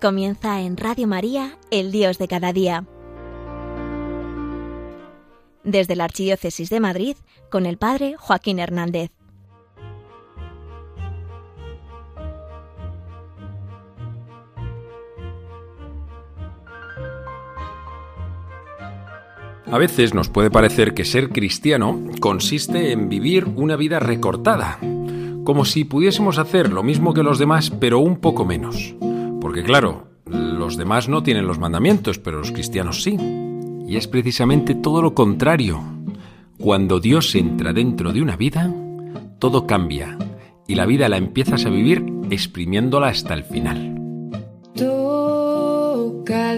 Comienza en Radio María, el Dios de cada día. Desde la Archidiócesis de Madrid, con el Padre Joaquín Hernández. A veces nos puede parecer que ser cristiano consiste en vivir una vida recortada, como si pudiésemos hacer lo mismo que los demás, pero un poco menos. Porque claro, los demás no tienen los mandamientos, pero los cristianos sí. Y es precisamente todo lo contrario. Cuando Dios entra dentro de una vida, todo cambia y la vida la empiezas a vivir exprimiéndola hasta el final. Toca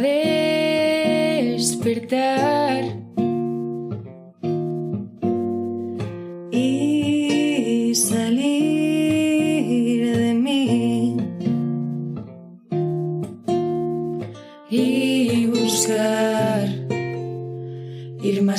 despertar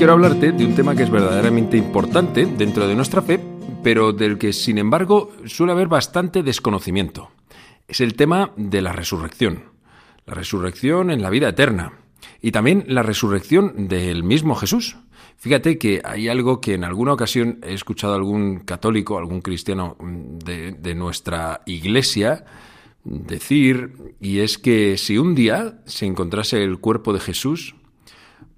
Quiero hablarte de un tema que es verdaderamente importante dentro de nuestra fe, pero del que sin embargo suele haber bastante desconocimiento. Es el tema de la resurrección. La resurrección en la vida eterna. Y también la resurrección del mismo Jesús. Fíjate que hay algo que en alguna ocasión he escuchado a algún católico, algún cristiano mm, de, de nuestra iglesia decir, y es que si un día se encontrase el cuerpo de Jesús,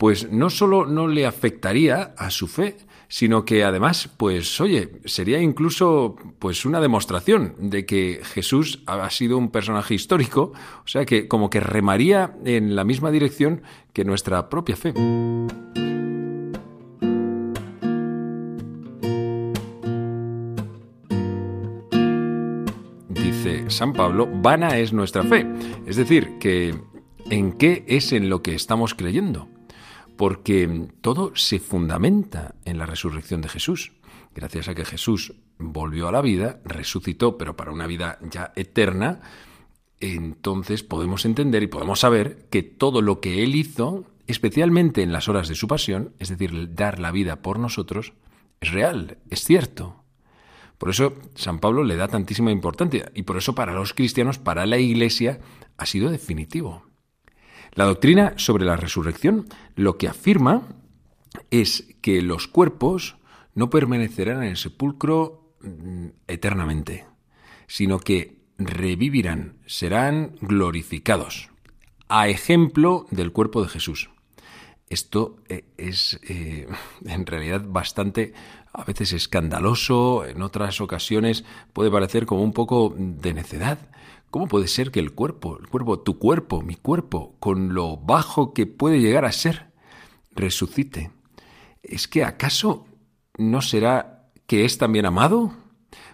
pues no solo no le afectaría a su fe, sino que además, pues oye, sería incluso pues una demostración de que Jesús ha sido un personaje histórico, o sea que como que remaría en la misma dirección que nuestra propia fe. Dice San Pablo, vana es nuestra fe. Es decir, que ¿en qué es en lo que estamos creyendo? Porque todo se fundamenta en la resurrección de Jesús. Gracias a que Jesús volvió a la vida, resucitó, pero para una vida ya eterna, entonces podemos entender y podemos saber que todo lo que Él hizo, especialmente en las horas de su pasión, es decir, dar la vida por nosotros, es real, es cierto. Por eso San Pablo le da tantísima importancia y por eso para los cristianos, para la Iglesia, ha sido definitivo. La doctrina sobre la resurrección lo que afirma es que los cuerpos no permanecerán en el sepulcro mm, eternamente, sino que revivirán, serán glorificados, a ejemplo del cuerpo de Jesús. Esto eh, es eh, en realidad bastante, a veces escandaloso, en otras ocasiones puede parecer como un poco de necedad. ¿Cómo puede ser que el cuerpo, el cuerpo, tu cuerpo, mi cuerpo, con lo bajo que puede llegar a ser, resucite? ¿Es que acaso no será que es también amado?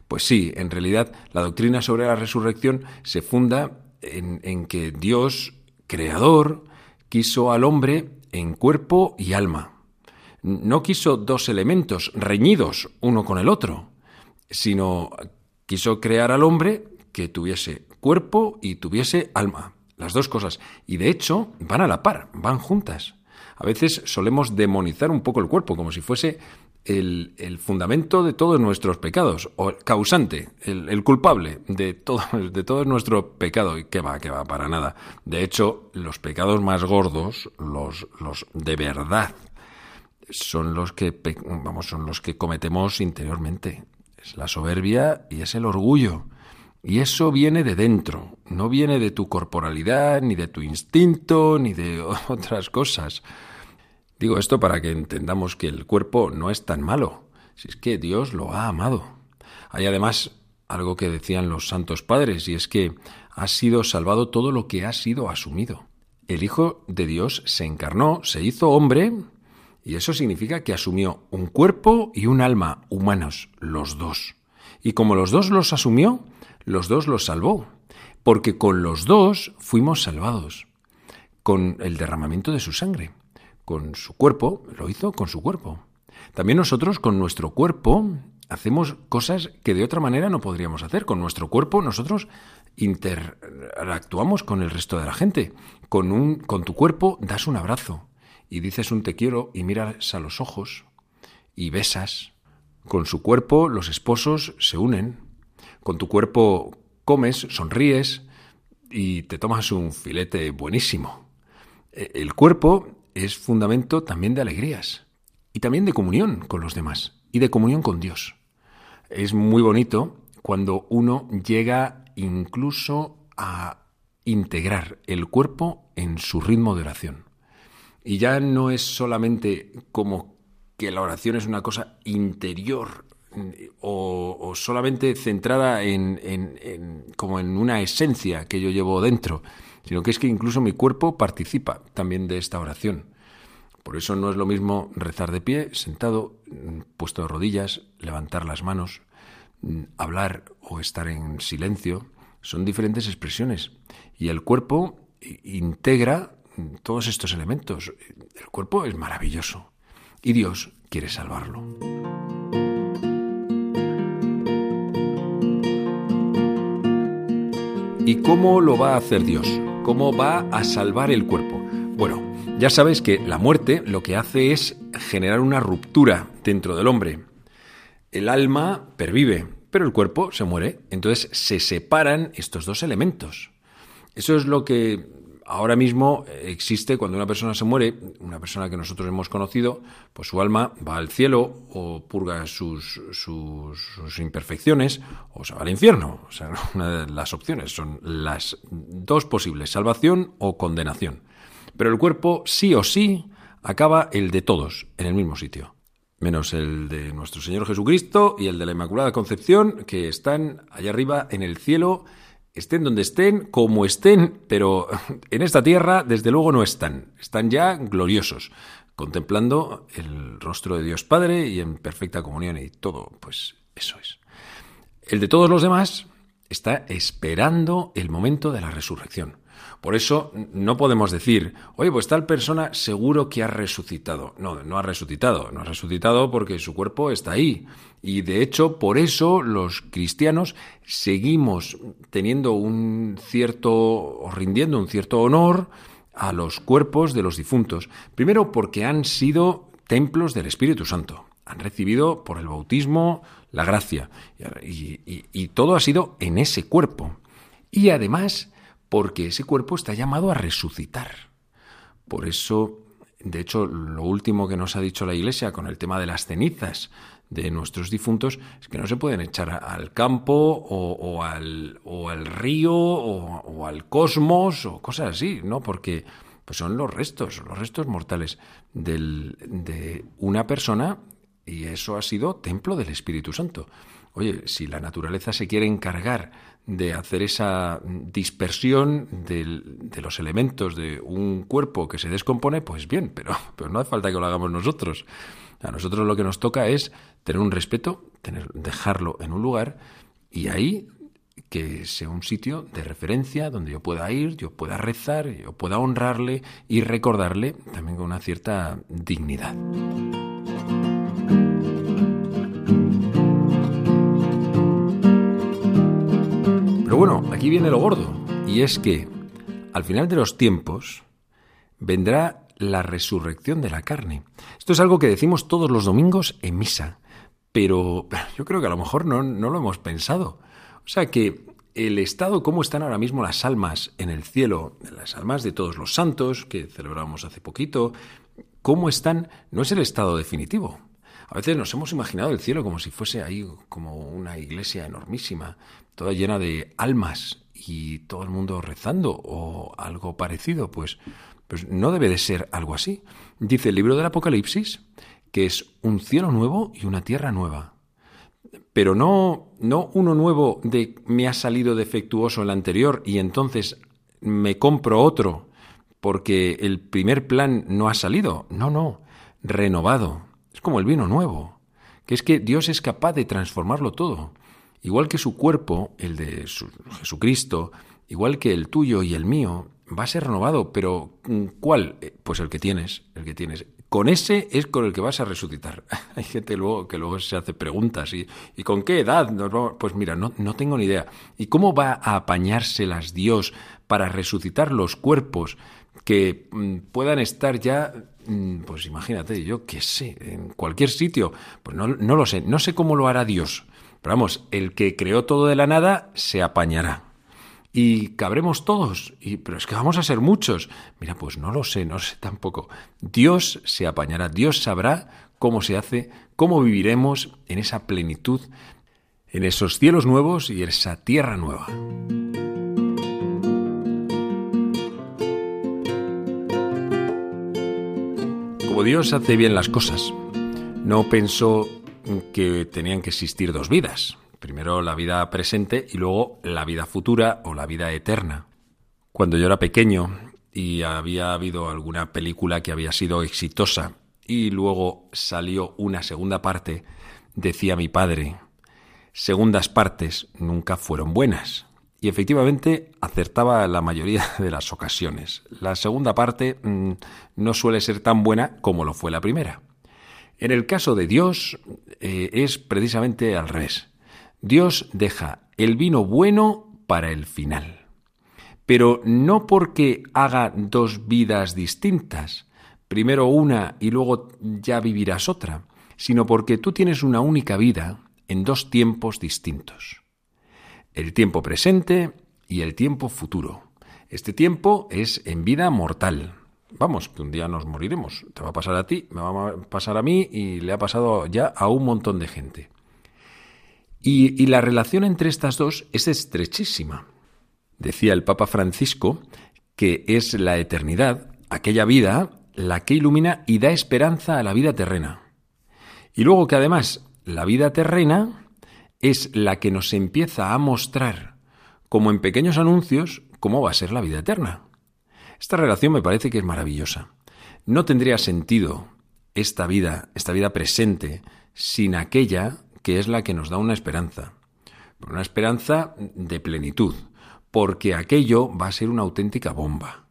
Pues sí, en realidad la doctrina sobre la resurrección se funda en, en que Dios, creador, quiso al hombre en cuerpo y alma. No quiso dos elementos reñidos uno con el otro, sino quiso crear al hombre que tuviese cuerpo y tuviese alma. Las dos cosas. Y de hecho, van a la par, van juntas. A veces solemos demonizar un poco el cuerpo, como si fuese el, el fundamento de todos nuestros pecados, o el causante, el, culpable de todo, de todo nuestro pecado. Y que va, que va, para nada. De hecho, los pecados más gordos, los, los de verdad, son los que, vamos, son los que cometemos interiormente. Es la soberbia y es el orgullo. Y eso viene de dentro, no viene de tu corporalidad, ni de tu instinto, ni de otras cosas. Digo esto para que entendamos que el cuerpo no es tan malo, si es que Dios lo ha amado. Hay además algo que decían los santos padres, y es que ha sido salvado todo lo que ha sido asumido. El Hijo de Dios se encarnó, se hizo hombre, Y eso significa que asumió un cuerpo y un alma humanos, los dos. Y como los dos los asumió, los dos los salvó, porque con los dos fuimos salvados, con el derramamiento de su sangre, con su cuerpo, lo hizo con su cuerpo. También nosotros con nuestro cuerpo hacemos cosas que de otra manera no podríamos hacer. Con nuestro cuerpo nosotros interactuamos con el resto de la gente. Con, un, con tu cuerpo das un abrazo y dices un te quiero y miras a los ojos y besas. Con su cuerpo los esposos se unen. Con tu cuerpo comes, sonríes y te tomas un filete buenísimo. E, el cuerpo es fundamento también de alegrías y también de comunión con los demás y de comunión con Dios. Es muy bonito cuando uno llega incluso a integrar el cuerpo en su ritmo de oración. Y ya no es solamente como que la oración es una cosa interior o, solamente centrada en, como en una esencia que yo llevo dentro, sino que es que incluso mi cuerpo participa también de esta oración. Por eso no es lo mismo rezar de pie, sentado, puesto de rodillas, levantar las manos, hablar o estar en silencio. Son diferentes expresiones. Y el cuerpo integra todos estos elementos. El cuerpo es maravilloso. Y Dios quiere salvarlo. ¿Y cómo lo va a hacer Dios? ¿Cómo va a salvar el cuerpo? Bueno, ya sabes que la muerte lo que hace es generar una ruptura dentro del hombre. El alma pervive, pero el cuerpo se muere. Entonces se separan estos dos elementos. Eso es lo que ahora mismo existe cuando una persona se muere, una persona que nosotros hemos conocido, pues su alma va al cielo o purga sus, sus, imperfecciones o se va al infierno. O sea, una de las opciones son las dos posibles, salvación o condenación. Pero el cuerpo sí o sí acaba el de todos en el mismo sitio, menos el de nuestro Señor Jesucristo y el de la Inmaculada Concepción, que están allá arriba en el cielo, estén donde estén, como estén, pero en esta tierra desde luego no están, están ya gloriosos, contemplando el rostro de Dios Padre y en perfecta comunión y todo, pues eso es. El de todos los demás está esperando el momento de la resurrección. Por eso no podemos decir, oye, pues tal persona seguro que ha resucitado. No, no ha resucitado. No ha resucitado porque su cuerpo está ahí. Y de hecho, por eso los cristianos seguimos teniendo un cierto, rindiendo un cierto honor a los cuerpos de los difuntos. Primero porque han sido templos del Espíritu Santo. Han recibido por el bautismo la gracia. Y, y todo ha sido en ese cuerpo. Y además porque ese cuerpo está llamado a resucitar. Por eso, de hecho, lo último que nos ha dicho la Iglesia con el tema de las cenizas de nuestros difuntos es que no se pueden echar al campo o, al, río o, al cosmos o cosas así, ¿no? Porque pues son los restos, los restos mortales de una persona y eso ha sido templo del Espíritu Santo. Oye, si la naturaleza se quiere encargar de hacer esa dispersión de los elementos de un cuerpo que se descompone, pues bien, pero, pero no hace falta que lo hagamos nosotros. A nosotros lo que nos toca es tener un respeto, tener, dejarlo en un lugar y ahí que sea un sitio de referencia donde yo pueda ir, yo pueda rezar, yo pueda honrarle y recordarle también con una cierta dignidad. bueno, aquí viene lo gordo, y es que al final de los tiempos vendrá la resurrección de la carne. Esto es algo que decimos todos los domingos en misa, pero yo creo que a lo mejor no, no lo hemos pensado. O sea que el estado, cómo están ahora mismo las almas en el cielo, las almas de todos los santos que celebramos hace poquito, cómo están, no es el estado definitivo. A veces nos hemos imaginado el cielo como si fuese ahí como una iglesia enormísima, toda llena de almas y todo el mundo rezando o algo parecido, pues, pues no debe de ser algo así. Dice el libro del Apocalipsis que es un cielo nuevo y una tierra nueva. Pero no, no uno nuevo de me ha salido defectuoso el anterior y entonces me compro otro porque el primer plan no ha salido. No, no. renovado. Es como el vino nuevo, que es que Dios es capaz de transformarlo todo. Igual que su cuerpo, el de Jesucristo, igual que el tuyo y el mío, va a ser renovado, pero mm, ¿cuál? Eh, pues el que tienes, el que tienes. Con ese es con el que vas a resucitar. Hay gente luego que luego se hace preguntas y, ¿y con qué edad? Pues mira, no, no tengo ni idea. ¿Y cómo va a apañárselas Dios para resucitar los cuerpos que mm, puedan estar ya, mm, pues imagínate, yo qué sé, en cualquier sitio? Pues no, no lo sé, no sé cómo lo hará Dios. Pero vamos, el que creó todo de la nada se apañará y cabremos todos. Y, pero es que vamos a ser muchos. Mira, pues no lo sé, no sé tampoco. Dios se apañará, Dios sabrá cómo se hace, cómo viviremos en esa plenitud, en esos cielos nuevos y en esa tierra nueva. Como Dios hace bien las cosas, no pensó que tenían que existir dos vidas. Primero la vida presente y luego la vida futura o la vida eterna. Cuando yo era pequeño y había habido alguna película que había sido exitosa y luego salió una segunda parte, decía mi padre, segundas partes nunca fueron buenas. Y efectivamente acertaba la mayoría de las ocasiones. La segunda parte mm, no suele ser tan buena como lo fue la primera. En el caso de Dios eh, es precisamente al revés. Dios deja el vino bueno para el final. Pero no porque haga dos vidas distintas, primero una y luego ya vivirás otra, sino porque tú tienes una única vida en dos tiempos distintos. El tiempo presente y el tiempo futuro. Este tiempo es en vida mortal. Vamos, que un día nos moriremos. Te va a pasar a ti, me va a pasar a mí y le ha pasado ya a un montón de gente. Y, la relación entre estas dos es estrechísima. Decía el Papa Francisco que es la eternidad, aquella vida, la que ilumina y da esperanza a la vida terrena. Y luego que además la vida terrena es la que nos empieza a mostrar, como en pequeños anuncios, cómo va a ser la vida eterna. Esta relación me parece que es maravillosa. No tendría sentido esta vida, esta vida presente, sin aquella que es la que nos da una esperanza. Una esperanza de plenitud, porque aquello va a ser una auténtica bomba.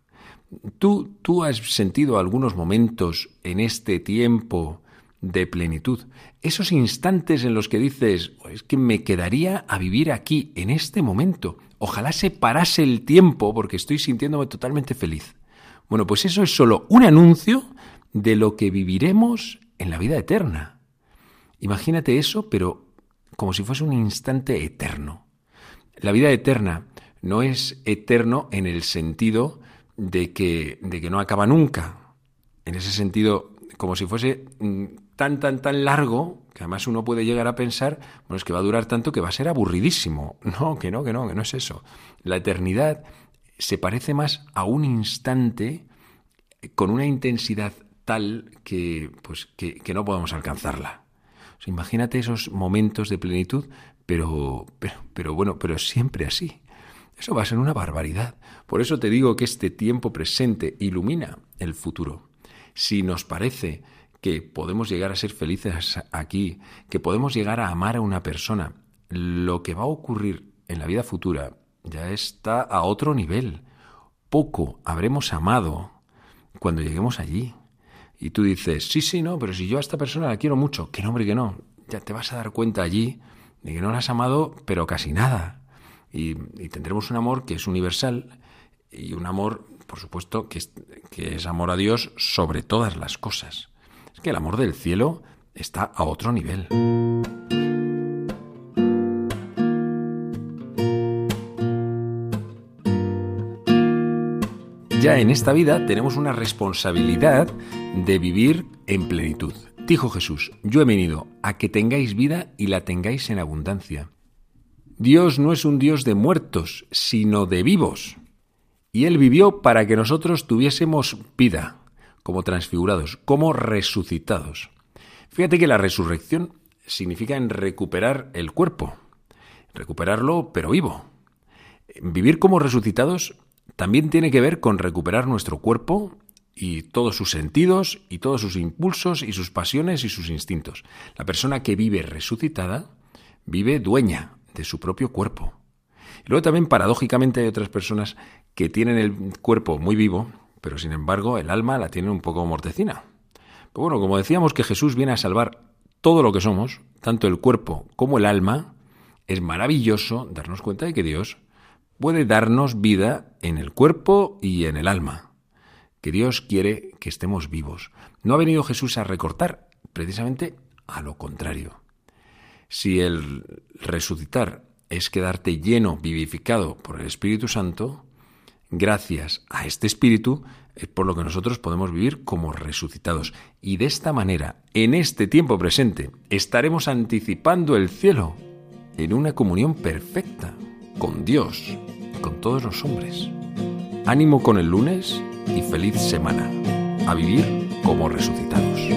¿Tú, tú has sentido algunos momentos en este tiempo de plenitud, esos instantes en los que dices, es que me quedaría a vivir aquí, en este momento. Ojalá se parase el tiempo porque estoy sintiéndome totalmente feliz. Bueno, pues eso es solo un anuncio de lo que viviremos en la vida eterna. Imagínate eso, pero como si fuese un instante eterno. La vida eterna no es eterno en el sentido de que, de que no acaba nunca. En ese sentido, como si fuese mm, tan, tan, tan largo, que además uno puede llegar a pensar, bueno, es que va a durar tanto que va a ser aburridísimo. No, que no, que no, que no es eso. La eternidad se parece más a un instante con una intensidad tal que, pues, que no podemos alcanzarla imagínate esos momentos de plenitud, pero, pero, pero bueno, pero siempre así. Eso va a ser una barbaridad. Por eso te digo que este tiempo presente ilumina el futuro. Si nos parece que podemos llegar a ser felices aquí, que podemos llegar a amar a una persona, lo que va a ocurrir en la vida futura ya está a otro nivel. Poco habremos amado cuando lleguemos allí. Y tú dices, sí, sí, no, pero si yo a esta persona la quiero mucho, que no, que no. Ya te vas a dar cuenta allí de que no la has amado, pero casi nada. Y, tendremos un amor que es universal y un amor, por supuesto, que es, que es amor a Dios sobre todas las cosas. Es que el amor del cielo está a otro nivel. Ya en esta vida tenemos una responsabilidad de vivir en plenitud. Dijo Jesús, yo he venido a que tengáis vida y la tengáis en abundancia. Dios no es un Dios de muertos, sino de vivos. Y Él vivió para que nosotros tuviésemos vida, como transfigurados, como resucitados. Fíjate que la resurrección significa en recuperar el cuerpo, recuperarlo pero vivo. Vivir como resucitados también tiene que ver con recuperar nuestro cuerpo y todos sus sentidos y todos sus impulsos y sus pasiones y sus instintos. La persona que vive resucitada vive dueña de su propio cuerpo. Y luego también paradójicamente hay otras personas que tienen el cuerpo muy vivo, pero sin embargo el alma la tienen un poco mortecina. Pero bueno, como decíamos que Jesús viene a salvar todo lo que somos, tanto el cuerpo como el alma, es maravilloso darnos cuenta de que Dios puede darnos vida en el cuerpo y en el alma, que Dios quiere que estemos vivos. No ha venido Jesús a recortar, precisamente a lo contrario. Si el resucitar es quedarte lleno, vivificado por el Espíritu Santo, gracias a este Espíritu es por lo que nosotros podemos vivir como resucitados. Y de esta manera, en este tiempo presente, estaremos anticipando el cielo en una comunión perfecta con Dios, con todos los hombres. Ánimo con el lunes y feliz semana. A vivir como resucitados.